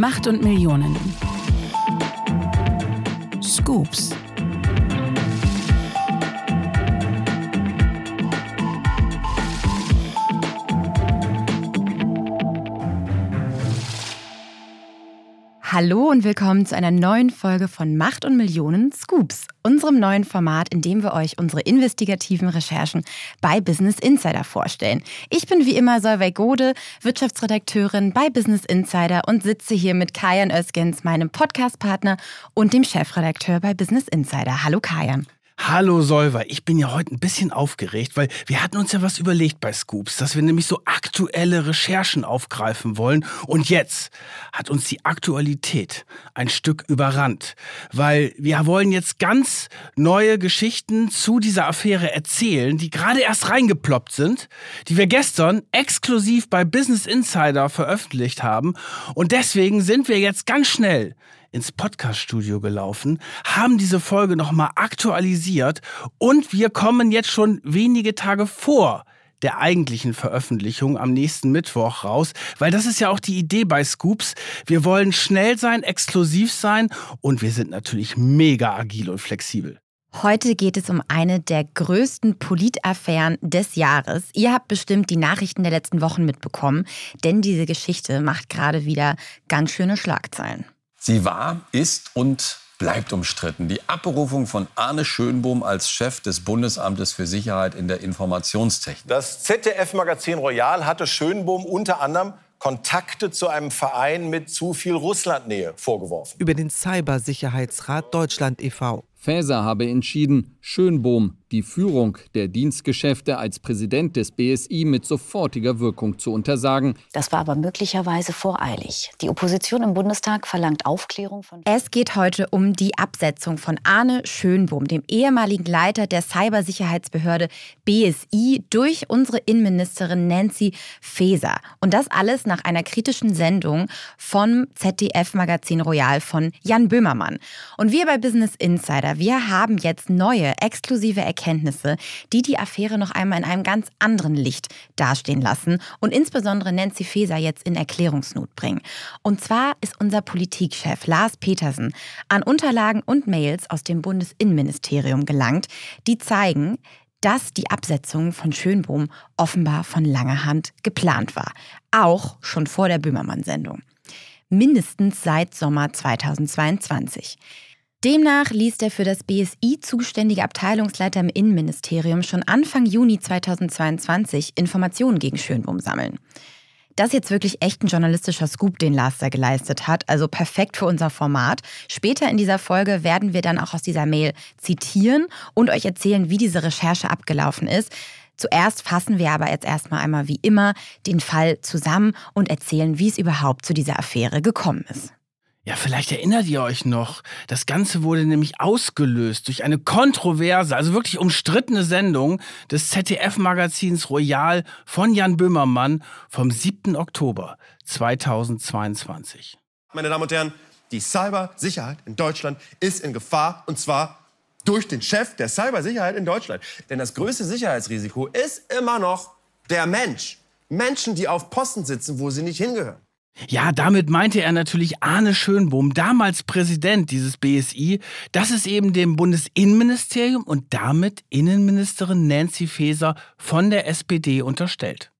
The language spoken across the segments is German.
Macht und Millionen. Scoops. Hallo und willkommen zu einer neuen Folge von Macht und Millionen Scoops, unserem neuen Format, in dem wir euch unsere investigativen Recherchen bei Business Insider vorstellen. Ich bin wie immer Solveig Gode, Wirtschaftsredakteurin bei Business Insider und sitze hier mit Kajan Özgens, meinem Podcastpartner und dem Chefredakteur bei Business Insider. Hallo Kajan. Hallo Solver, ich bin ja heute ein bisschen aufgeregt, weil wir hatten uns ja was überlegt bei Scoops, dass wir nämlich so aktuelle Recherchen aufgreifen wollen. Und jetzt hat uns die Aktualität ein Stück überrannt, weil wir wollen jetzt ganz neue Geschichten zu dieser Affäre erzählen, die gerade erst reingeploppt sind, die wir gestern exklusiv bei Business Insider veröffentlicht haben. Und deswegen sind wir jetzt ganz schnell ins Podcaststudio gelaufen, haben diese Folge nochmal aktualisiert und wir kommen jetzt schon wenige Tage vor der eigentlichen Veröffentlichung am nächsten Mittwoch raus, weil das ist ja auch die Idee bei Scoops. Wir wollen schnell sein, exklusiv sein und wir sind natürlich mega agil und flexibel. Heute geht es um eine der größten Politaffären des Jahres. Ihr habt bestimmt die Nachrichten der letzten Wochen mitbekommen, denn diese Geschichte macht gerade wieder ganz schöne Schlagzeilen. Sie war, ist und bleibt umstritten. Die Abberufung von Arne Schönbohm als Chef des Bundesamtes für Sicherheit in der Informationstechnik. Das ZDF-Magazin Royal hatte Schönbohm unter anderem Kontakte zu einem Verein mit zu viel Russlandnähe vorgeworfen. Über den Cybersicherheitsrat Deutschland e.V. Faeser habe entschieden, Schönbohm die Führung der Dienstgeschäfte als Präsident des BSI mit sofortiger Wirkung zu untersagen. Das war aber möglicherweise voreilig. Die Opposition im Bundestag verlangt Aufklärung von. Es geht heute um die Absetzung von Arne Schönbohm, dem ehemaligen Leiter der Cybersicherheitsbehörde BSI, durch unsere Innenministerin Nancy Faeser. Und das alles nach einer kritischen Sendung vom ZDF-Magazin Royal von Jan Böhmermann. Und wir bei Business Insider, wir haben jetzt neue, exklusive Erkenntnisse Erkenntnisse, die die Affäre noch einmal in einem ganz anderen Licht dastehen lassen und insbesondere Nancy Faeser jetzt in Erklärungsnot bringen. Und zwar ist unser Politikchef Lars Petersen an Unterlagen und Mails aus dem Bundesinnenministerium gelangt, die zeigen, dass die Absetzung von Schönbohm offenbar von langer Hand geplant war. Auch schon vor der Böhmermann-Sendung. Mindestens seit Sommer 2022. Demnach ließ der für das BSI zuständige Abteilungsleiter im Innenministerium schon Anfang Juni 2022 Informationen gegen Schönbohm sammeln. Das ist jetzt wirklich echt ein journalistischer Scoop, den Lars da geleistet hat, also perfekt für unser Format. Später in dieser Folge werden wir dann auch aus dieser Mail zitieren und euch erzählen, wie diese Recherche abgelaufen ist. Zuerst fassen wir aber jetzt erstmal einmal wie immer den Fall zusammen und erzählen, wie es überhaupt zu dieser Affäre gekommen ist. Ja, vielleicht erinnert ihr euch noch. Das Ganze wurde nämlich ausgelöst durch eine kontroverse, also wirklich umstrittene Sendung des ZDF-Magazins Royal von Jan Böhmermann vom 7. Oktober 2022. Meine Damen und Herren, die Cybersicherheit in Deutschland ist in Gefahr und zwar durch den Chef der Cybersicherheit in Deutschland. Denn das größte Sicherheitsrisiko ist immer noch der Mensch. Menschen, die auf Posten sitzen, wo sie nicht hingehören. Ja, damit meinte er natürlich Arne Schönbohm, damals Präsident dieses BSI. Das ist eben dem Bundesinnenministerium und damit Innenministerin Nancy Faeser von der SPD unterstellt.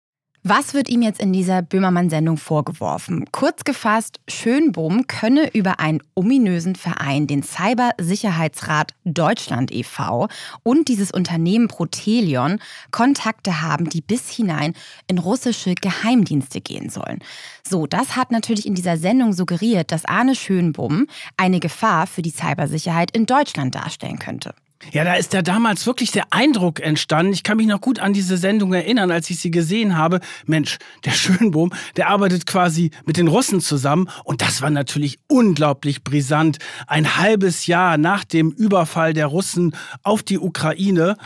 Was wird ihm jetzt in dieser Böhmermann-Sendung vorgeworfen? Kurz gefasst, Schönbohm könne über einen ominösen Verein, den Cybersicherheitsrat Deutschland e.V. und dieses Unternehmen Protelion Kontakte haben, die bis hinein in russische Geheimdienste gehen sollen. So, das hat natürlich in dieser Sendung suggeriert, dass Arne Schönbohm eine Gefahr für die Cybersicherheit in Deutschland darstellen könnte. Ja, da ist ja damals wirklich der Eindruck entstanden. Ich kann mich noch gut an diese Sendung erinnern, als ich sie gesehen habe. Mensch, der Schönbohm, der arbeitet quasi mit den Russen zusammen. Und das war natürlich unglaublich brisant. Ein halbes Jahr nach dem Überfall der Russen auf die Ukraine.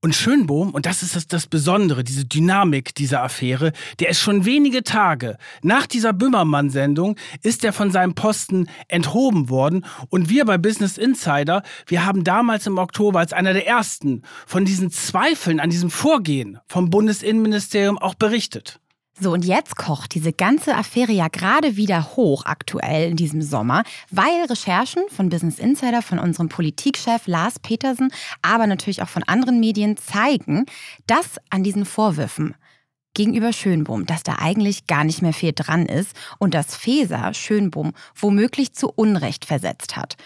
Und Schönbohm, und das ist das, das Besondere, diese Dynamik dieser Affäre, der ist schon wenige Tage nach dieser Böhmermann-Sendung, ist er von seinem Posten enthoben worden. Und wir bei Business Insider, wir haben damals im Oktober als einer der ersten von diesen Zweifeln an diesem Vorgehen vom Bundesinnenministerium auch berichtet. So, und jetzt kocht diese ganze Affäre ja gerade wieder hoch aktuell in diesem Sommer, weil Recherchen von Business Insider, von unserem Politikchef Lars Petersen, aber natürlich auch von anderen Medien zeigen, dass an diesen Vorwürfen gegenüber Schönbohm, dass da eigentlich gar nicht mehr viel dran ist und dass Feser Schönbohm womöglich zu Unrecht versetzt hat.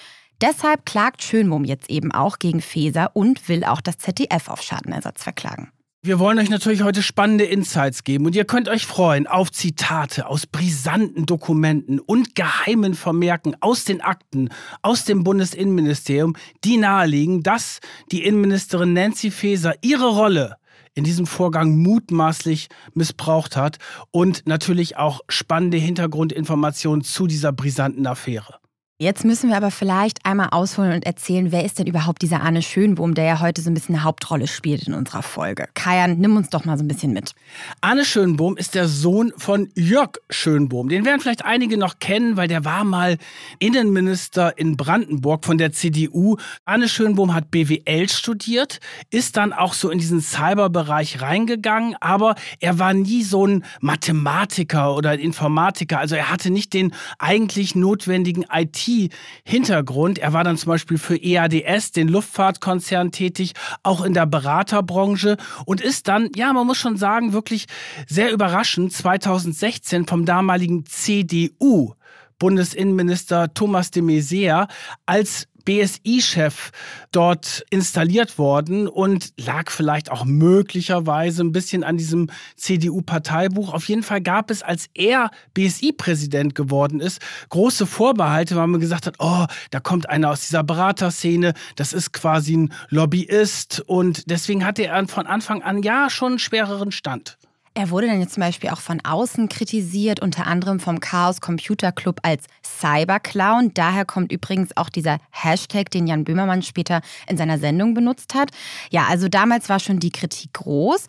Deshalb klagt Schönbohm jetzt eben auch gegen Feser und will auch das ZDF auf Schadenersatz verklagen. Wir wollen euch natürlich heute spannende Insights geben und ihr könnt euch freuen auf Zitate aus brisanten Dokumenten und geheimen Vermerken aus den Akten aus dem Bundesinnenministerium, die nahelegen, dass die Innenministerin Nancy Faeser ihre Rolle in diesem Vorgang mutmaßlich missbraucht hat und natürlich auch spannende Hintergrundinformationen zu dieser brisanten Affäre. Jetzt müssen wir aber vielleicht einmal ausholen und erzählen, wer ist denn überhaupt dieser Arne Schönbohm, der ja heute so ein bisschen eine Hauptrolle spielt in unserer Folge. Kajan, nimm uns doch mal so ein bisschen mit. Arne Schönbohm ist der Sohn von Jörg Schönbohm. Den werden vielleicht einige noch kennen, weil der war mal Innenminister in Brandenburg von der CDU. Arne Schönbohm hat BWL studiert, ist dann auch so in diesen Cyberbereich reingegangen, aber er war nie so ein Mathematiker oder Informatiker. Also er hatte nicht den eigentlich notwendigen IT IT-Hintergrund. Er war dann zum Beispiel für EADS, den Luftfahrtkonzern, tätig, auch in der Beraterbranche und ist dann, ja, man muss schon sagen, wirklich sehr überraschend 2016 vom damaligen CDU Bundesinnenminister Thomas de Maizière als BSI-Chef dort installiert worden und lag vielleicht auch möglicherweise ein bisschen an diesem CDU-Parteibuch. Auf jeden Fall gab es, als er BSI-Präsident geworden ist, große Vorbehalte, weil man gesagt hat, oh, da kommt einer aus dieser Beraterszene, das ist quasi ein Lobbyist und deswegen hatte er von Anfang an ja schon einen schwereren Stand. Er wurde dann jetzt zum Beispiel auch von außen kritisiert, unter anderem vom Chaos Computer Club als Cyberclown. Daher kommt übrigens auch dieser Hashtag, den Jan Böhmermann später in seiner Sendung benutzt hat. Ja, also damals war schon die Kritik groß.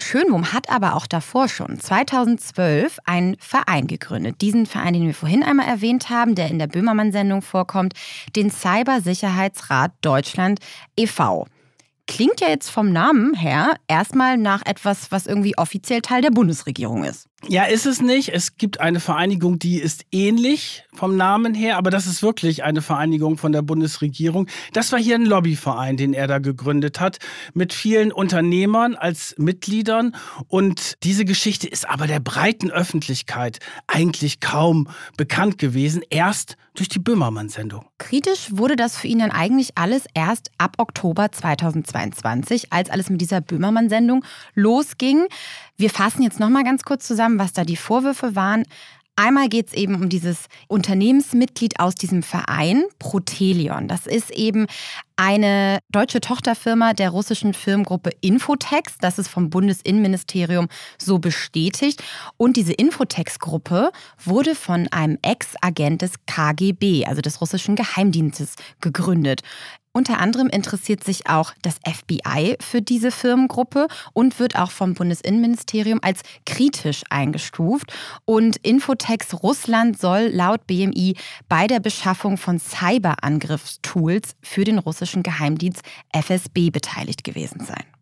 Schönbohm hat aber auch davor schon 2012 einen Verein gegründet. Diesen Verein, den wir vorhin einmal erwähnt haben, der in der Böhmermann-Sendung vorkommt, den Cybersicherheitsrat Deutschland e.V klingt ja jetzt vom Namen her erstmal nach etwas, was irgendwie offiziell Teil der Bundesregierung ist. Ja, ist es nicht. Es gibt eine Vereinigung, die ist ähnlich vom Namen her, aber das ist wirklich eine Vereinigung von der Bundesregierung. Das war hier ein Lobbyverein, den er da gegründet hat, mit vielen Unternehmern als Mitgliedern. Und diese Geschichte ist aber der breiten Öffentlichkeit eigentlich kaum bekannt gewesen, erst durch die Böhmermann-Sendung. Kritisch wurde das für ihn dann eigentlich alles erst ab Oktober 2022, als alles mit dieser Böhmermann-Sendung losging. Wir fassen jetzt noch mal ganz kurz zusammen, was da die Vorwürfe waren. Einmal geht es eben um dieses Unternehmensmitglied aus diesem Verein, Protelion. Das ist eben eine deutsche Tochterfirma der russischen Firmengruppe Infotex. Das ist vom Bundesinnenministerium so bestätigt. Und diese Infotex-Gruppe wurde von einem Ex-Agent des KGB, also des russischen Geheimdienstes, gegründet. Unter anderem interessiert sich auch das FBI für diese Firmengruppe und wird auch vom Bundesinnenministerium als kritisch eingestuft. Und Infotex Russland soll laut BMI bei der Beschaffung von Cyberangriffstools für den russischen Geheimdienst FSB beteiligt gewesen sein.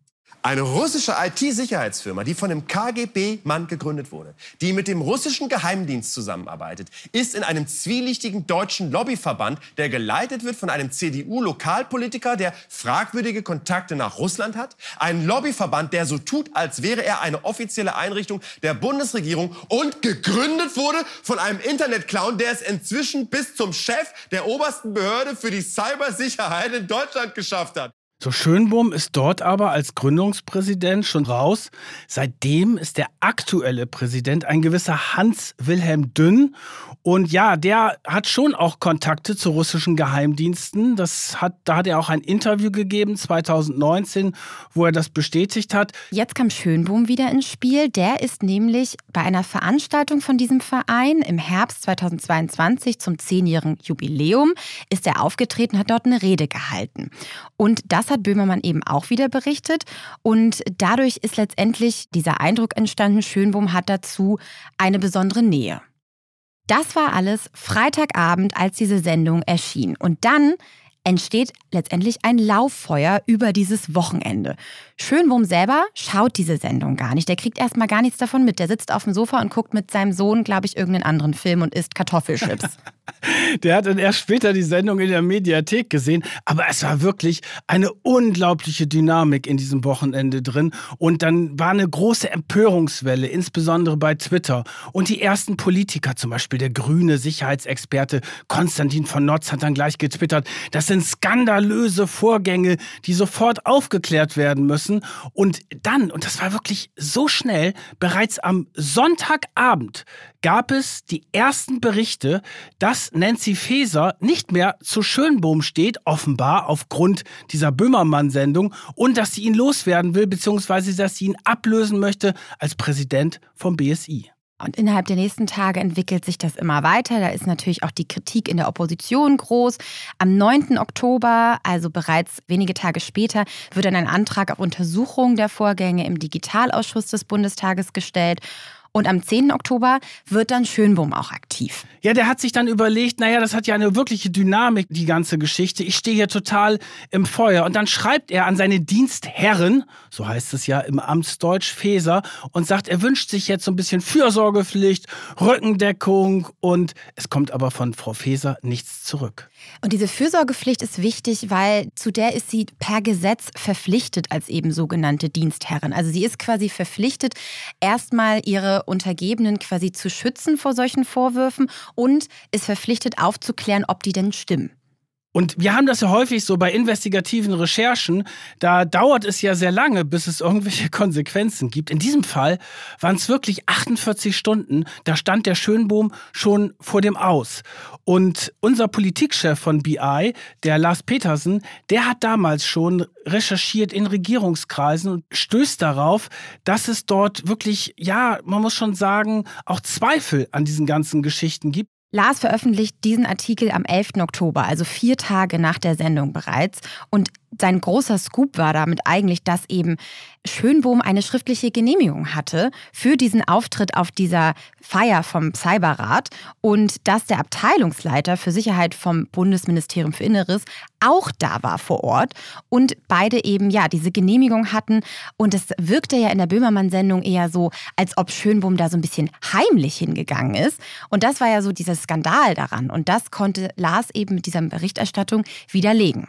Eine russische IT-Sicherheitsfirma, die von einem KGB-Mann gegründet wurde, die mit dem russischen Geheimdienst zusammenarbeitet, ist in einem zwielichtigen deutschen Lobbyverband, der geleitet wird von einem CDU-Lokalpolitiker, der fragwürdige Kontakte nach Russland hat. Ein Lobbyverband, der so tut, als wäre er eine offizielle Einrichtung der Bundesregierung und gegründet wurde von einem Internetclown, der es inzwischen bis zum Chef der obersten Behörde für die Cybersicherheit in Deutschland geschafft hat. So Schönbohm ist dort aber als Gründungspräsident schon raus. Seitdem ist der aktuelle Präsident ein gewisser Hans-Wilhelm Dünn. Und ja, der hat schon auch Kontakte zu russischen Geheimdiensten. Das hat, da hat er auch ein Interview gegeben 2019, wo er das bestätigt hat. Jetzt kam Schönbohm wieder ins Spiel. Der ist nämlich bei einer Veranstaltung von diesem Verein im Herbst 2022 zum zehnjährigen Jubiläum ist er aufgetreten, hat dort eine Rede gehalten. Und das das hat Böhmermann eben auch wieder berichtet. Und dadurch ist letztendlich dieser Eindruck entstanden, Schönbohm hat dazu eine besondere Nähe. Das war alles Freitagabend, als diese Sendung erschien. Und dann entsteht letztendlich ein Lauffeuer über dieses Wochenende. Schönwurm selber schaut diese Sendung gar nicht. Der kriegt erstmal gar nichts davon mit. Der sitzt auf dem Sofa und guckt mit seinem Sohn, glaube ich, irgendeinen anderen Film und isst Kartoffelchips. Der hat dann erst später die Sendung in der Mediathek gesehen, aber es war wirklich eine unglaubliche Dynamik in diesem Wochenende drin. Und dann war eine große Empörungswelle, insbesondere bei Twitter. Und die ersten Politiker, zum Beispiel der grüne Sicherheitsexperte Konstantin von Notz hat dann gleich getwittert, das sind skandalöse Vorgänge, die sofort aufgeklärt werden müssen. Und dann, und das war wirklich so schnell, bereits am Sonntagabend gab es die ersten Berichte, dass Nancy Faeser nicht mehr zu Schönbohm steht, offenbar aufgrund dieser Böhmermann-Sendung, und dass sie ihn loswerden will, beziehungsweise dass sie ihn ablösen möchte als Präsident vom BSI. Und innerhalb der nächsten Tage entwickelt sich das immer weiter. Da ist natürlich auch die Kritik in der Opposition groß. Am 9. Oktober, also bereits wenige Tage später, wird dann ein Antrag auf Untersuchung der Vorgänge im Digitalausschuss des Bundestages gestellt. Und am 10. Oktober wird dann Schönbohm auch aktiv. Ja, der hat sich dann überlegt, naja, das hat ja eine wirkliche Dynamik, die ganze Geschichte. Ich stehe hier total im Feuer. Und dann schreibt er an seine Dienstherren, so heißt es ja im Amtsdeutsch, Feser, und sagt, er wünscht sich jetzt so ein bisschen Fürsorgepflicht, Rückendeckung und es kommt aber von Frau Feser nichts zurück. Und diese Fürsorgepflicht ist wichtig, weil zu der ist sie per Gesetz verpflichtet als eben sogenannte Dienstherrin. Also sie ist quasi verpflichtet, erstmal ihre Untergebenen quasi zu schützen vor solchen Vorwürfen und ist verpflichtet aufzuklären, ob die denn stimmen. Und wir haben das ja häufig so bei investigativen Recherchen, da dauert es ja sehr lange, bis es irgendwelche Konsequenzen gibt. In diesem Fall waren es wirklich 48 Stunden, da stand der Schönbohm schon vor dem Aus. Und unser Politikchef von BI, der Lars Petersen, der hat damals schon recherchiert in Regierungskreisen und stößt darauf, dass es dort wirklich, ja, man muss schon sagen, auch Zweifel an diesen ganzen Geschichten gibt. Lars veröffentlicht diesen Artikel am 11. Oktober, also vier Tage nach der Sendung bereits. Und sein großer Scoop war damit eigentlich, dass eben Schönbohm eine schriftliche Genehmigung hatte für diesen Auftritt auf dieser Feier vom Cyberrat und dass der Abteilungsleiter für Sicherheit vom Bundesministerium für Inneres auch da war vor Ort und beide eben ja diese Genehmigung hatten. Und es wirkte ja in der Böhmermann-Sendung eher so, als ob Schönbohm da so ein bisschen heimlich hingegangen ist. Und das war ja so dieser Skandal daran. Und das konnte Lars eben mit dieser Berichterstattung widerlegen.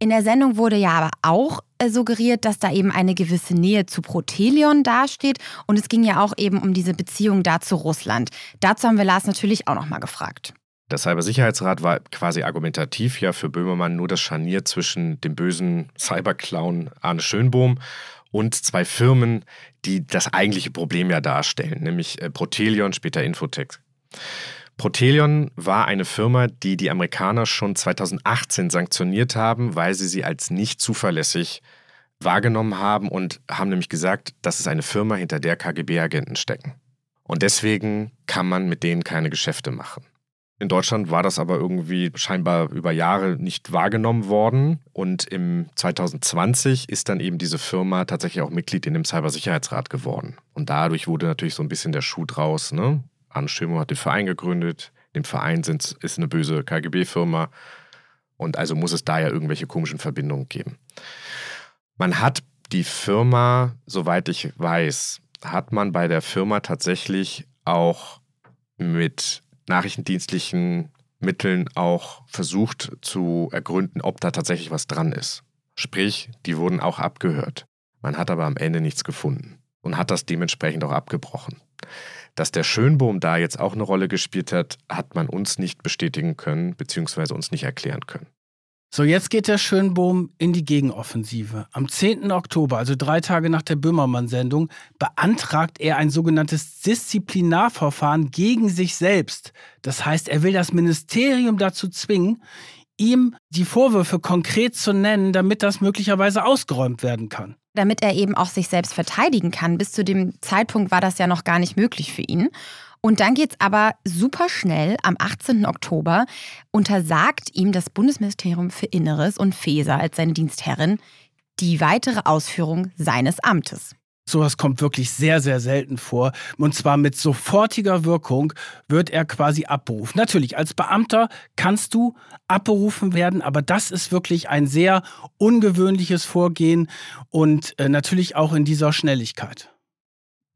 In der Sendung wurde ja aber auch äh, suggeriert, dass da eben eine gewisse Nähe zu Protelion dasteht. Und es ging ja auch eben um diese Beziehung da zu Russland. Dazu haben wir Lars natürlich auch nochmal gefragt. Der Cybersicherheitsrat war quasi argumentativ ja für Böhmermann nur das Scharnier zwischen dem bösen Cyberclown Arne Schönbohm und zwei Firmen, die das eigentliche Problem ja darstellen, nämlich äh, Protelion, später Infotech. Protelion war eine Firma, die die Amerikaner schon 2018 sanktioniert haben, weil sie sie als nicht zuverlässig wahrgenommen haben und haben nämlich gesagt, das ist eine Firma, hinter der KGB-Agenten stecken. Und deswegen kann man mit denen keine Geschäfte machen. In Deutschland war das aber irgendwie scheinbar über Jahre nicht wahrgenommen worden. Und im 2020 ist dann eben diese Firma tatsächlich auch Mitglied in dem Cybersicherheitsrat geworden. Und dadurch wurde natürlich so ein bisschen der Schuh draus. Ne? Anstimmung hat den Verein gegründet. Dem Verein sind, ist eine böse KGB-Firma. Und also muss es da ja irgendwelche komischen Verbindungen geben. Man hat die Firma, soweit ich weiß, hat man bei der Firma tatsächlich auch mit nachrichtendienstlichen Mitteln auch versucht zu ergründen, ob da tatsächlich was dran ist. Sprich, die wurden auch abgehört. Man hat aber am Ende nichts gefunden und hat das dementsprechend auch abgebrochen. Dass der Schönbohm da jetzt auch eine Rolle gespielt hat, hat man uns nicht bestätigen können, beziehungsweise uns nicht erklären können. So, jetzt geht der Schönbohm in die Gegenoffensive. Am 10. Oktober, also drei Tage nach der Böhmermann-Sendung, beantragt er ein sogenanntes Disziplinarverfahren gegen sich selbst. Das heißt, er will das Ministerium dazu zwingen, ihm die Vorwürfe konkret zu nennen, damit das möglicherweise ausgeräumt werden kann damit er eben auch sich selbst verteidigen kann. Bis zu dem Zeitpunkt war das ja noch gar nicht möglich für ihn. Und dann geht es aber super schnell. Am 18. Oktober untersagt ihm das Bundesministerium für Inneres und Feser als seine Dienstherrin die weitere Ausführung seines Amtes. Sowas kommt wirklich sehr, sehr selten vor. Und zwar mit sofortiger Wirkung wird er quasi abberufen. Natürlich, als Beamter kannst du abberufen werden, aber das ist wirklich ein sehr ungewöhnliches Vorgehen und äh, natürlich auch in dieser Schnelligkeit.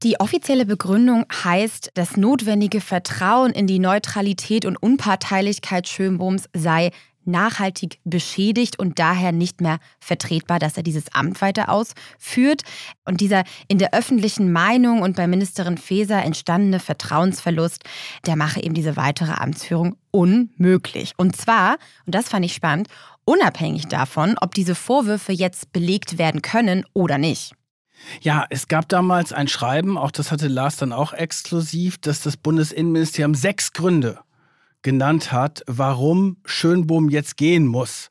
Die offizielle Begründung heißt, das notwendige Vertrauen in die Neutralität und Unparteilichkeit Schönbohms sei nachhaltig beschädigt und daher nicht mehr vertretbar, dass er dieses Amt weiter ausführt. Und dieser in der öffentlichen Meinung und bei Ministerin Faeser entstandene Vertrauensverlust, der mache eben diese weitere Amtsführung unmöglich. Und zwar, und das fand ich spannend, unabhängig davon, ob diese Vorwürfe jetzt belegt werden können oder nicht. Ja, es gab damals ein Schreiben, auch das hatte Lars dann auch exklusiv, dass das Bundesinnenministerium sechs Gründe genannt hat, warum Schönbohm jetzt gehen muss.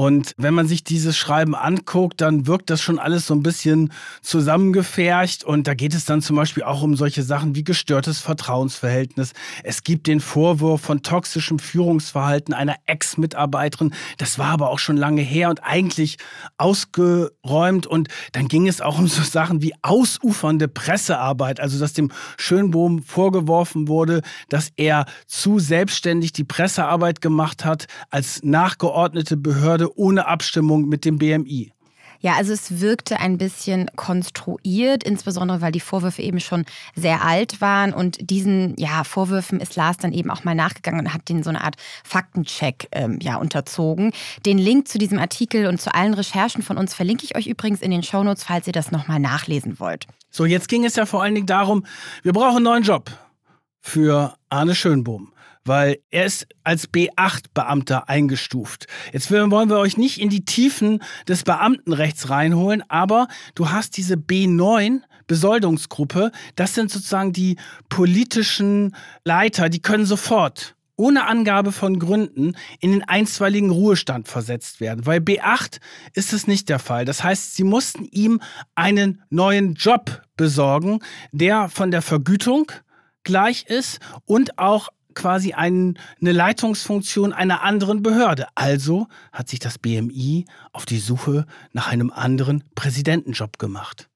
Und wenn man sich dieses Schreiben anguckt, dann wirkt das schon alles so ein bisschen zusammengefärcht. Und da geht es dann zum Beispiel auch um solche Sachen wie gestörtes Vertrauensverhältnis. Es gibt den Vorwurf von toxischem Führungsverhalten einer Ex-Mitarbeiterin. Das war aber auch schon lange her und eigentlich ausgeräumt. Und dann ging es auch um so Sachen wie ausufernde Pressearbeit. Also, dass dem Schönbohm vorgeworfen wurde, dass er zu selbstständig die Pressearbeit gemacht hat als nachgeordnete Behörde ohne Abstimmung mit dem BMI. Ja, also es wirkte ein bisschen konstruiert, insbesondere weil die Vorwürfe eben schon sehr alt waren und diesen ja, Vorwürfen ist Lars dann eben auch mal nachgegangen und hat denen so eine Art Faktencheck ähm, ja, unterzogen. Den Link zu diesem Artikel und zu allen Recherchen von uns verlinke ich euch übrigens in den Shownotes, falls ihr das nochmal nachlesen wollt. So, jetzt ging es ja vor allen Dingen darum, wir brauchen einen neuen Job für Arne Schönbohm weil er ist als B8-Beamter eingestuft. Jetzt wollen wir euch nicht in die Tiefen des Beamtenrechts reinholen, aber du hast diese B9 Besoldungsgruppe, das sind sozusagen die politischen Leiter, die können sofort ohne Angabe von Gründen in den einstweiligen Ruhestand versetzt werden. Weil B8 ist es nicht der Fall. Das heißt, sie mussten ihm einen neuen Job besorgen, der von der Vergütung gleich ist und auch quasi ein, eine Leitungsfunktion einer anderen Behörde. Also hat sich das BMI auf die Suche nach einem anderen Präsidentenjob gemacht.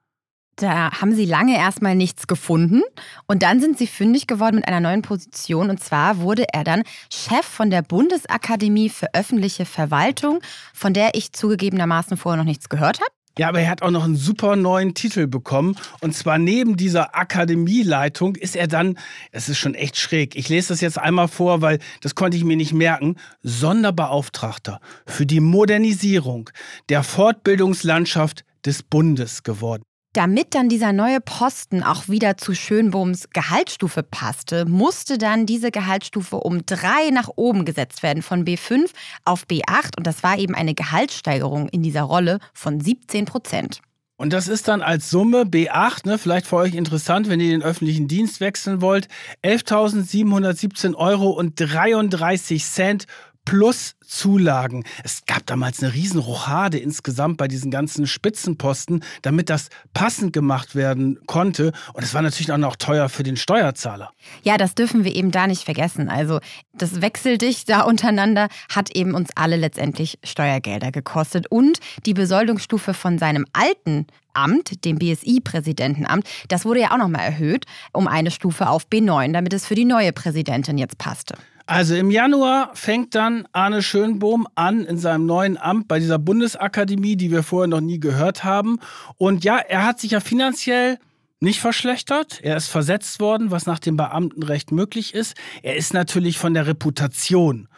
Da haben sie lange erstmal nichts gefunden und dann sind sie fündig geworden mit einer neuen Position und zwar wurde er dann Chef von der Bundesakademie für öffentliche Verwaltung, von der ich zugegebenermaßen vorher noch nichts gehört habe. Ja, aber er hat auch noch einen super neuen Titel bekommen. Und zwar neben dieser Akademieleitung ist er dann, es ist schon echt schräg, ich lese das jetzt einmal vor, weil das konnte ich mir nicht merken, Sonderbeauftragter für die Modernisierung der Fortbildungslandschaft des Bundes geworden. Damit dann dieser neue Posten auch wieder zu Schönbohms Gehaltsstufe passte, musste dann diese Gehaltsstufe um drei nach oben gesetzt werden, von B5 auf B8. Und das war eben eine Gehaltssteigerung in dieser Rolle von 17 Prozent. Und das ist dann als Summe B8, ne, vielleicht für euch interessant, wenn ihr den öffentlichen Dienst wechseln wollt, 11.717 Euro und 33 Cent plus Zulagen. Es gab damals eine riesen Rochade insgesamt bei diesen ganzen Spitzenposten, damit das passend gemacht werden konnte. Und es war natürlich auch noch teuer für den Steuerzahler. Ja, das dürfen wir eben da nicht vergessen. Also das Wechseldich da untereinander hat eben uns alle letztendlich Steuergelder gekostet. Und die Besoldungsstufe von seinem alten Amt, dem BSI-Präsidentenamt, das wurde ja auch nochmal erhöht um eine Stufe auf B9, damit es für die neue Präsidentin jetzt passte. Also im Januar fängt dann Arne Schönbohm an in seinem neuen Amt bei dieser Bundesakademie, die wir vorher noch nie gehört haben. Und ja, er hat sich ja finanziell nicht verschlechtert. Er ist versetzt worden, was nach dem Beamtenrecht möglich ist. Er ist natürlich von der Reputation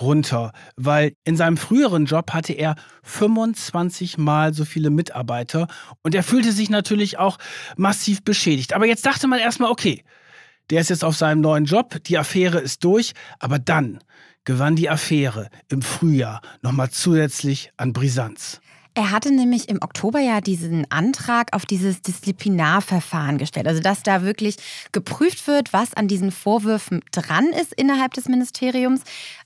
runter, weil in seinem früheren Job hatte er 25 Mal so viele Mitarbeiter und er fühlte sich natürlich auch massiv beschädigt. Aber jetzt dachte man erstmal, okay, der ist jetzt auf seinem neuen Job, die Affäre ist durch, aber dann gewann die Affäre im Frühjahr nochmal zusätzlich an Brisanz. Er hatte nämlich im Oktober ja diesen Antrag auf dieses Disziplinarverfahren gestellt. Also, dass da wirklich geprüft wird, was an diesen Vorwürfen dran ist innerhalb des Ministeriums.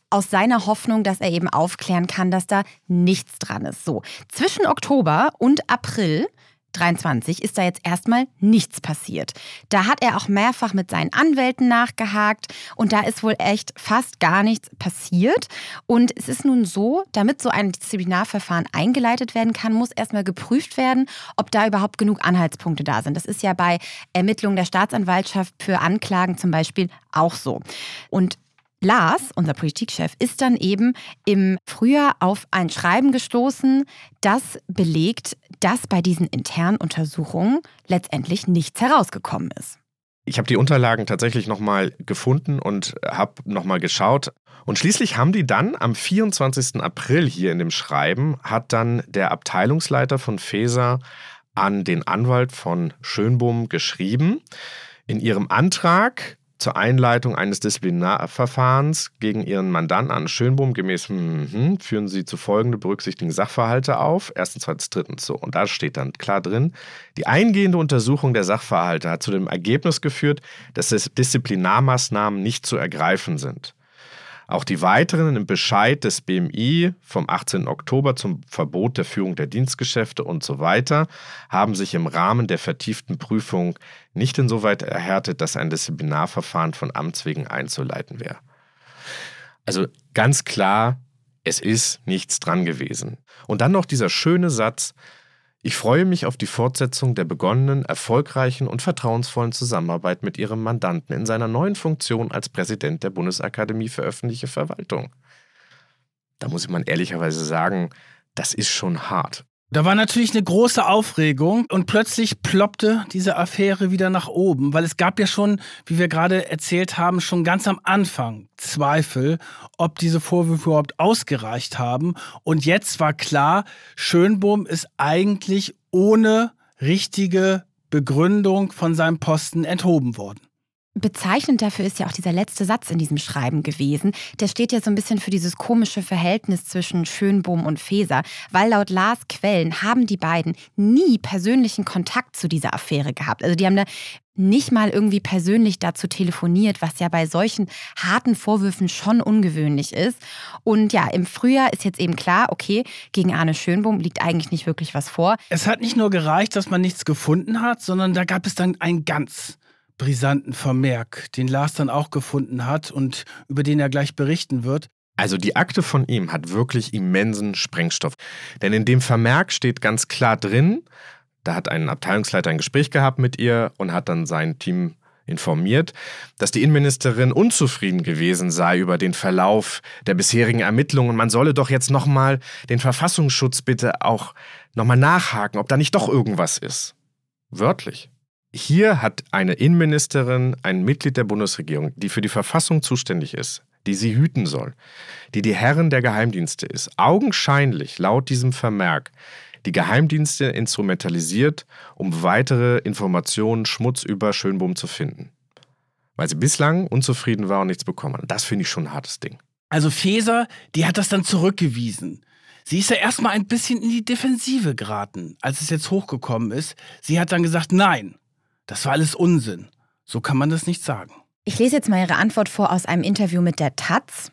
Aus seiner Hoffnung, dass er eben aufklären kann, dass da nichts dran ist. So, zwischen Oktober und April 23 ist da jetzt erstmal nichts passiert. Da hat er auch mehrfach mit seinen Anwälten nachgehakt und da ist wohl echt fast gar nichts passiert. Und es ist nun so, damit so ein Disziplinarverfahren eingeleitet werden kann, muss erstmal geprüft werden, ob da überhaupt genug Anhaltspunkte da sind. Das ist ja bei Ermittlungen der Staatsanwaltschaft für Anklagen zum Beispiel auch so. Und Lars, unser Politikchef, ist dann eben im Frühjahr auf ein Schreiben gestoßen, das belegt, dass bei diesen internen Untersuchungen letztendlich nichts herausgekommen ist. Ich habe die Unterlagen tatsächlich nochmal gefunden und habe nochmal geschaut. Und schließlich haben die dann am 24. April hier in dem Schreiben, hat dann der Abteilungsleiter von FESA an den Anwalt von Schönbohm geschrieben. In ihrem Antrag zur Einleitung eines Disziplinarverfahrens gegen Ihren Mandanten an Schönbohm gemäß hm, führen Sie zu folgende berücksichtigen Sachverhalte auf. Erstens, zweitens, drittens. So. Und da steht dann klar drin, die eingehende Untersuchung der Sachverhalte hat zu dem Ergebnis geführt, dass Disziplinarmaßnahmen nicht zu ergreifen sind. Auch die weiteren im Bescheid des BMI vom 18. Oktober zum Verbot der Führung der Dienstgeschäfte und so weiter haben sich im Rahmen der vertieften Prüfung nicht insoweit erhärtet, dass ein Disziplinarverfahren von Amts wegen einzuleiten wäre. Also ganz klar, es ist nichts dran gewesen. Und dann noch dieser schöne Satz, ich freue mich auf die Fortsetzung der begonnenen, erfolgreichen und vertrauensvollen Zusammenarbeit mit Ihrem Mandanten in seiner neuen Funktion als Präsident der Bundesakademie für öffentliche Verwaltung. Da muss man ehrlicherweise sagen, das ist schon hart. Da war natürlich eine große Aufregung und plötzlich ploppte diese Affäre wieder nach oben, weil es gab ja schon, wie wir gerade erzählt haben, schon ganz am Anfang Zweifel, ob diese Vorwürfe überhaupt ausgereicht haben. Und jetzt war klar, Schönbohm ist eigentlich ohne richtige Begründung von seinem Posten enthoben worden. Bezeichnend dafür ist ja auch dieser letzte Satz in diesem Schreiben gewesen. Der steht ja so ein bisschen für dieses komische Verhältnis zwischen Schönbohm und Feser, weil laut Lars Quellen haben die beiden nie persönlichen Kontakt zu dieser Affäre gehabt. Also die haben da nicht mal irgendwie persönlich dazu telefoniert, was ja bei solchen harten Vorwürfen schon ungewöhnlich ist. Und ja, im Frühjahr ist jetzt eben klar, okay, gegen Arne Schönbohm liegt eigentlich nicht wirklich was vor. Es hat nicht nur gereicht, dass man nichts gefunden hat, sondern da gab es dann ein ganz brisanten Vermerk, den Lars dann auch gefunden hat und über den er gleich berichten wird. Also die Akte von ihm hat wirklich immensen Sprengstoff. Denn in dem Vermerk steht ganz klar drin, da hat ein Abteilungsleiter ein Gespräch gehabt mit ihr und hat dann sein Team informiert, dass die Innenministerin unzufrieden gewesen sei über den Verlauf der bisherigen Ermittlungen. Man solle doch jetzt nochmal den Verfassungsschutz bitte auch nochmal nachhaken, ob da nicht doch irgendwas ist. Wörtlich. Hier hat eine Innenministerin, ein Mitglied der Bundesregierung, die für die Verfassung zuständig ist, die sie hüten soll, die die Herren der Geheimdienste ist, augenscheinlich laut diesem Vermerk die Geheimdienste instrumentalisiert, um weitere Informationen, Schmutz über Schönbohm zu finden. Weil sie bislang unzufrieden war und nichts bekommen hat. Das finde ich schon ein hartes Ding. Also Feser, die hat das dann zurückgewiesen. Sie ist ja erstmal ein bisschen in die Defensive geraten, als es jetzt hochgekommen ist. Sie hat dann gesagt, nein, das war alles Unsinn. So kann man das nicht sagen. Ich lese jetzt mal Ihre Antwort vor aus einem Interview mit der Taz.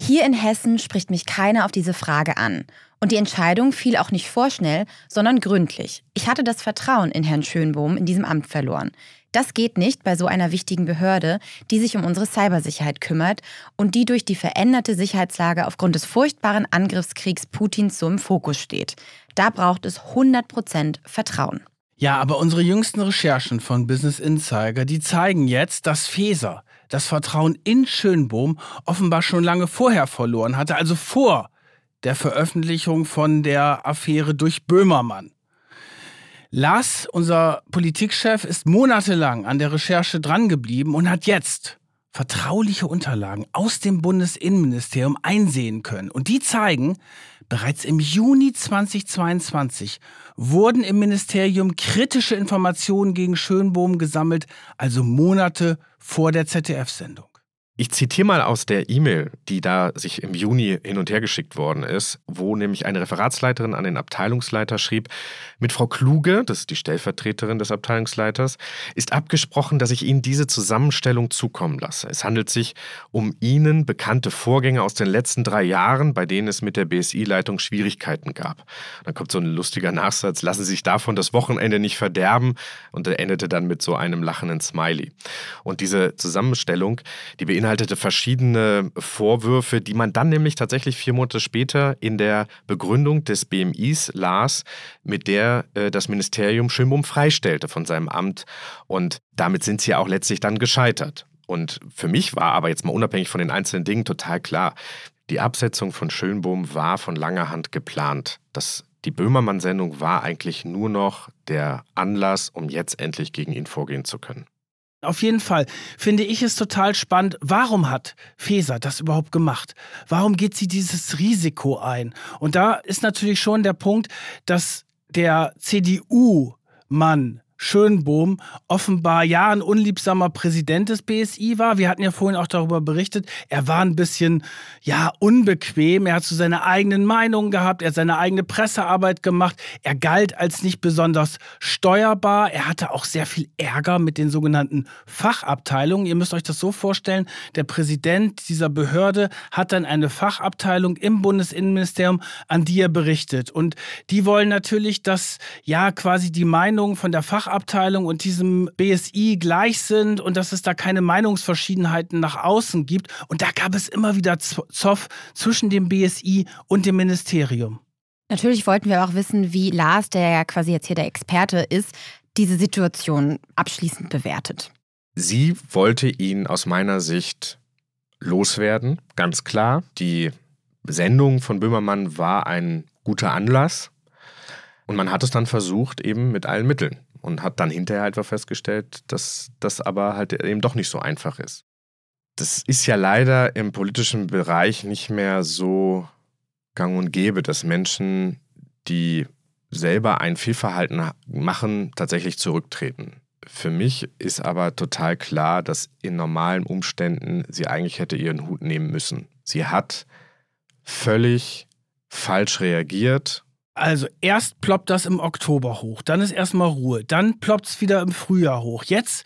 Hier in Hessen spricht mich keiner auf diese Frage an. Und die Entscheidung fiel auch nicht vorschnell, sondern gründlich. Ich hatte das Vertrauen in Herrn Schönbohm in diesem Amt verloren. Das geht nicht bei so einer wichtigen Behörde, die sich um unsere Cybersicherheit kümmert und die durch die veränderte Sicherheitslage aufgrund des furchtbaren Angriffskriegs Putins so im Fokus steht. Da braucht es 100% Vertrauen. Ja, aber unsere jüngsten Recherchen von Business Insider, die zeigen jetzt, dass Feser das Vertrauen in Schönbohm offenbar schon lange vorher verloren hatte, also vor der Veröffentlichung von der Affäre durch Böhmermann. Lars, unser Politikchef, ist monatelang an der Recherche drangeblieben und hat jetzt vertrauliche Unterlagen aus dem Bundesinnenministerium einsehen können. Und die zeigen, bereits im Juni 2022 wurden im Ministerium kritische Informationen gegen Schönbohm gesammelt, also Monate vor der ZDF-Sendung. Ich zitiere mal aus der E-Mail, die da sich im Juni hin und her geschickt worden ist, wo nämlich eine Referatsleiterin an den Abteilungsleiter schrieb, mit Frau Kluge, das ist die Stellvertreterin des Abteilungsleiters, ist abgesprochen, dass ich Ihnen diese Zusammenstellung zukommen lasse. Es handelt sich um Ihnen bekannte Vorgänge aus den letzten drei Jahren, bei denen es mit der BSI-Leitung Schwierigkeiten gab. Dann kommt so ein lustiger Nachsatz, lassen Sie sich davon das Wochenende nicht verderben und er endete dann mit so einem lachenden Smiley. Und diese Zusammenstellung, die beinhaltet beinhaltete verschiedene Vorwürfe, die man dann nämlich tatsächlich vier Monate später in der Begründung des BMIs las, mit der äh, das Ministerium Schönbohm freistellte von seinem Amt. Und damit sind sie auch letztlich dann gescheitert. Und für mich war aber jetzt mal unabhängig von den einzelnen Dingen total klar, die Absetzung von Schönbohm war von langer Hand geplant. Das die Böhmermann-Sendung war eigentlich nur noch der Anlass, um jetzt endlich gegen ihn vorgehen zu können. Auf jeden Fall finde ich es total spannend, warum hat Feser das überhaupt gemacht? Warum geht sie dieses Risiko ein? Und da ist natürlich schon der Punkt, dass der CDU-Mann Schönbohm offenbar ja ein unliebsamer Präsident des BSI war. Wir hatten ja vorhin auch darüber berichtet, er war ein bisschen ja unbequem, er hat so seine eigenen Meinungen gehabt, er hat seine eigene Pressearbeit gemacht, er galt als nicht besonders steuerbar, er hatte auch sehr viel Ärger mit den sogenannten Fachabteilungen. Ihr müsst euch das so vorstellen, der Präsident dieser Behörde hat dann eine Fachabteilung im Bundesinnenministerium, an die er berichtet. Und die wollen natürlich, dass ja quasi die Meinungen von der Fachabteilung Fachabteilung und diesem BSI gleich sind und dass es da keine Meinungsverschiedenheiten nach außen gibt. Und da gab es immer wieder Zoff zwischen dem BSI und dem Ministerium. Natürlich wollten wir auch wissen, wie Lars, der ja quasi jetzt hier der Experte ist, diese Situation abschließend bewertet. Sie wollte ihn aus meiner Sicht loswerden, ganz klar. Die Sendung von Böhmermann war ein guter Anlass. Und man hat es dann versucht, eben mit allen Mitteln und hat dann hinterher einfach festgestellt, dass das aber halt eben doch nicht so einfach ist. Das ist ja leider im politischen Bereich nicht mehr so gang und gäbe, dass Menschen, die selber ein Fehlverhalten machen, tatsächlich zurücktreten. Für mich ist aber total klar, dass in normalen Umständen sie eigentlich hätte ihren Hut nehmen müssen. Sie hat völlig falsch reagiert also erst ploppt das im Oktober hoch, dann ist erstmal Ruhe, dann ploppt es wieder im Frühjahr hoch. Jetzt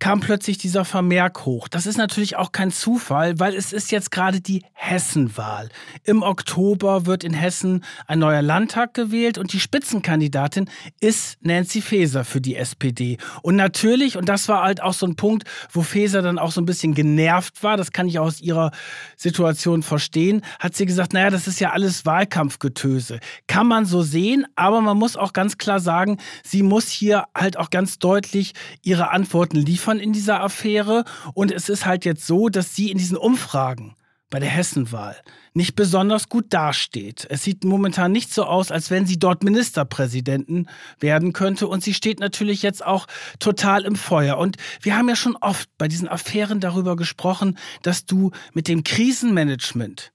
kam plötzlich dieser Vermerk hoch. Das ist natürlich auch kein Zufall, weil es ist jetzt gerade die Hessenwahl. Im Oktober wird in Hessen ein neuer Landtag gewählt und die Spitzenkandidatin ist Nancy Faeser für die SPD. Und natürlich, und das war halt auch so ein Punkt, wo Faeser dann auch so ein bisschen genervt war, das kann ich aus ihrer Situation verstehen, hat sie gesagt, naja, das ist ja alles Wahlkampfgetöse. Kann man sehen, aber man muss auch ganz klar sagen, sie muss hier halt auch ganz deutlich ihre Antworten liefern in dieser Affäre. Und es ist halt jetzt so, dass sie in diesen Umfragen bei der Hessenwahl nicht besonders gut dasteht. Es sieht momentan nicht so aus, als wenn sie dort Ministerpräsidenten werden könnte. Und sie steht natürlich jetzt auch total im Feuer. Und wir haben ja schon oft bei diesen Affären darüber gesprochen, dass du mit dem Krisenmanagement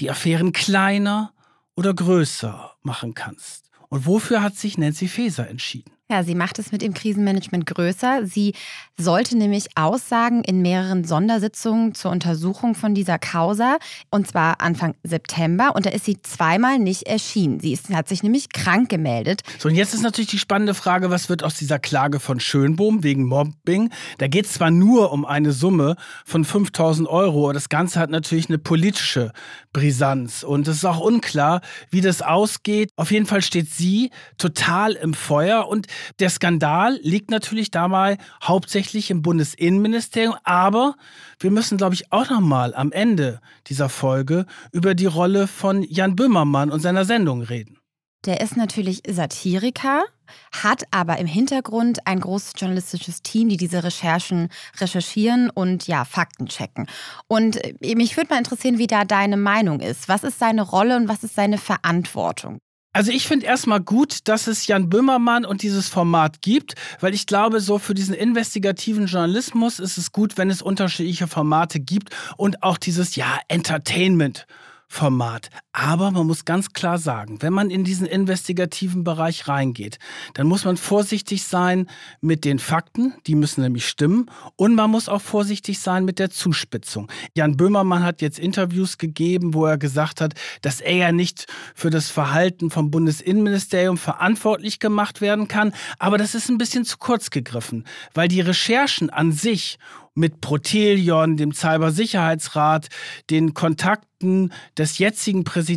die Affären kleiner oder größer machen kannst. Und wofür hat sich Nancy Faeser entschieden? Ja, sie macht es mit dem Krisenmanagement größer. Sie sollte nämlich aussagen in mehreren Sondersitzungen zur Untersuchung von dieser Causa, und zwar Anfang September. Und da ist sie zweimal nicht erschienen. Sie ist, hat sich nämlich krank gemeldet. So, und jetzt ist natürlich die spannende Frage, was wird aus dieser Klage von Schönbohm wegen Mobbing? Da geht es zwar nur um eine Summe von 5000 Euro, aber das Ganze hat natürlich eine politische Brisanz. Und es ist auch unklar, wie das ausgeht. Auf jeden Fall steht sie total im Feuer und der Skandal liegt natürlich dabei hauptsächlich im Bundesinnenministerium, aber wir müssen, glaube ich, auch nochmal am Ende dieser Folge über die Rolle von Jan Böhmermann und seiner Sendung reden. Der ist natürlich Satiriker, hat aber im Hintergrund ein großes journalistisches Team, die diese Recherchen recherchieren und ja, Fakten checken. Und äh, mich würde mal interessieren, wie da deine Meinung ist. Was ist seine Rolle und was ist seine Verantwortung? Also ich finde erstmal gut, dass es Jan Böhmermann und dieses Format gibt, weil ich glaube, so für diesen investigativen Journalismus ist es gut, wenn es unterschiedliche Formate gibt und auch dieses, ja, Entertainment. Format. Aber man muss ganz klar sagen, wenn man in diesen investigativen Bereich reingeht, dann muss man vorsichtig sein mit den Fakten, die müssen nämlich stimmen. Und man muss auch vorsichtig sein mit der Zuspitzung. Jan Böhmermann hat jetzt Interviews gegeben, wo er gesagt hat, dass er ja nicht für das Verhalten vom Bundesinnenministerium verantwortlich gemacht werden kann. Aber das ist ein bisschen zu kurz gegriffen, weil die Recherchen an sich mit Protelion, dem Cybersicherheitsrat, den Kontakten des jetzigen Präsidenten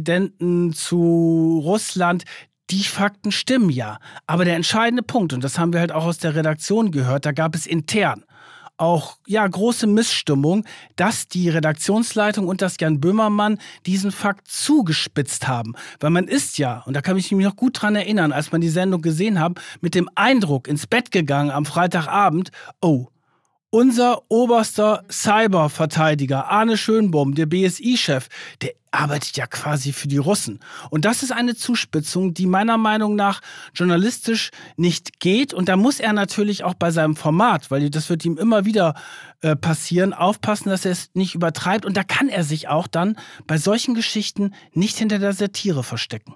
zu Russland, die Fakten stimmen ja. Aber der entscheidende Punkt, und das haben wir halt auch aus der Redaktion gehört, da gab es intern auch ja große Missstimmung, dass die Redaktionsleitung und das Jan Böhmermann diesen Fakt zugespitzt haben, weil man ist ja und da kann ich mich noch gut dran erinnern, als man die Sendung gesehen hat, mit dem Eindruck ins Bett gegangen am Freitagabend, oh, unser oberster Cyberverteidiger Arne Schönbohm, der BSI-Chef, der arbeitet ja quasi für die Russen. Und das ist eine Zuspitzung, die meiner Meinung nach journalistisch nicht geht. Und da muss er natürlich auch bei seinem Format, weil das wird ihm immer wieder äh, passieren, aufpassen, dass er es nicht übertreibt. Und da kann er sich auch dann bei solchen Geschichten nicht hinter der Satire verstecken.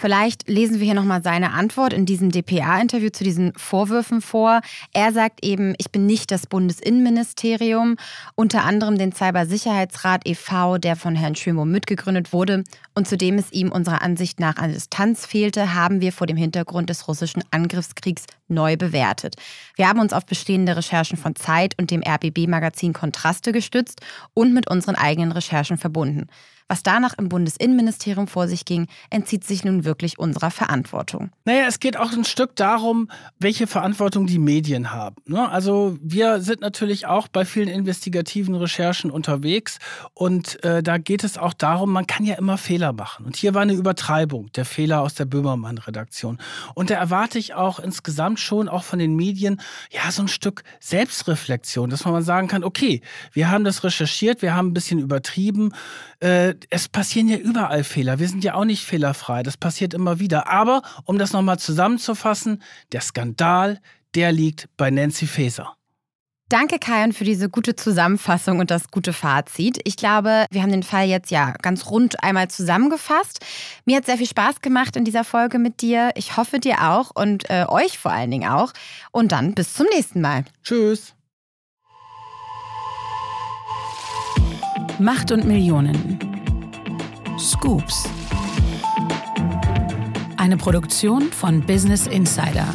Vielleicht lesen wir hier nochmal seine Antwort in diesem DPA-Interview zu diesen Vorwürfen vor. Er sagt eben, ich bin nicht das Bundesinnenministerium, unter anderem den Cybersicherheitsrat e.V., der von Herrn Schömo mitgegründet wurde und zu dem es ihm unserer Ansicht nach an Distanz fehlte, haben wir vor dem Hintergrund des russischen Angriffskriegs neu bewertet. Wir haben uns auf bestehende Recherchen von Zeit und dem RBB-Magazin Kontraste gestützt und mit unseren eigenen Recherchen verbunden. Was danach im Bundesinnenministerium vor sich ging, entzieht sich nun wirklich unserer Verantwortung. Naja, es geht auch ein Stück darum, welche Verantwortung die Medien haben. Ne? Also wir sind natürlich auch bei vielen investigativen Recherchen unterwegs und äh, da geht es auch darum, man kann ja immer Fehler machen. Und hier war eine Übertreibung, der Fehler aus der Böhmermann-Redaktion. Und da erwarte ich auch insgesamt schon auch von den Medien ja so ein Stück Selbstreflexion, dass man mal sagen kann, okay, wir haben das recherchiert, wir haben ein bisschen übertrieben. Äh, es passieren ja überall Fehler. Wir sind ja auch nicht fehlerfrei. Das passiert immer wieder. Aber um das nochmal zusammenzufassen, der Skandal, der liegt bei Nancy Faeser. Danke, Kajan, für diese gute Zusammenfassung und das gute Fazit. Ich glaube, wir haben den Fall jetzt ja ganz rund einmal zusammengefasst. Mir hat sehr viel Spaß gemacht in dieser Folge mit dir. Ich hoffe dir auch und äh, euch vor allen Dingen auch. Und dann bis zum nächsten Mal. Tschüss. Macht und Millionen. Scoops. Eine Produktion von Business Insider.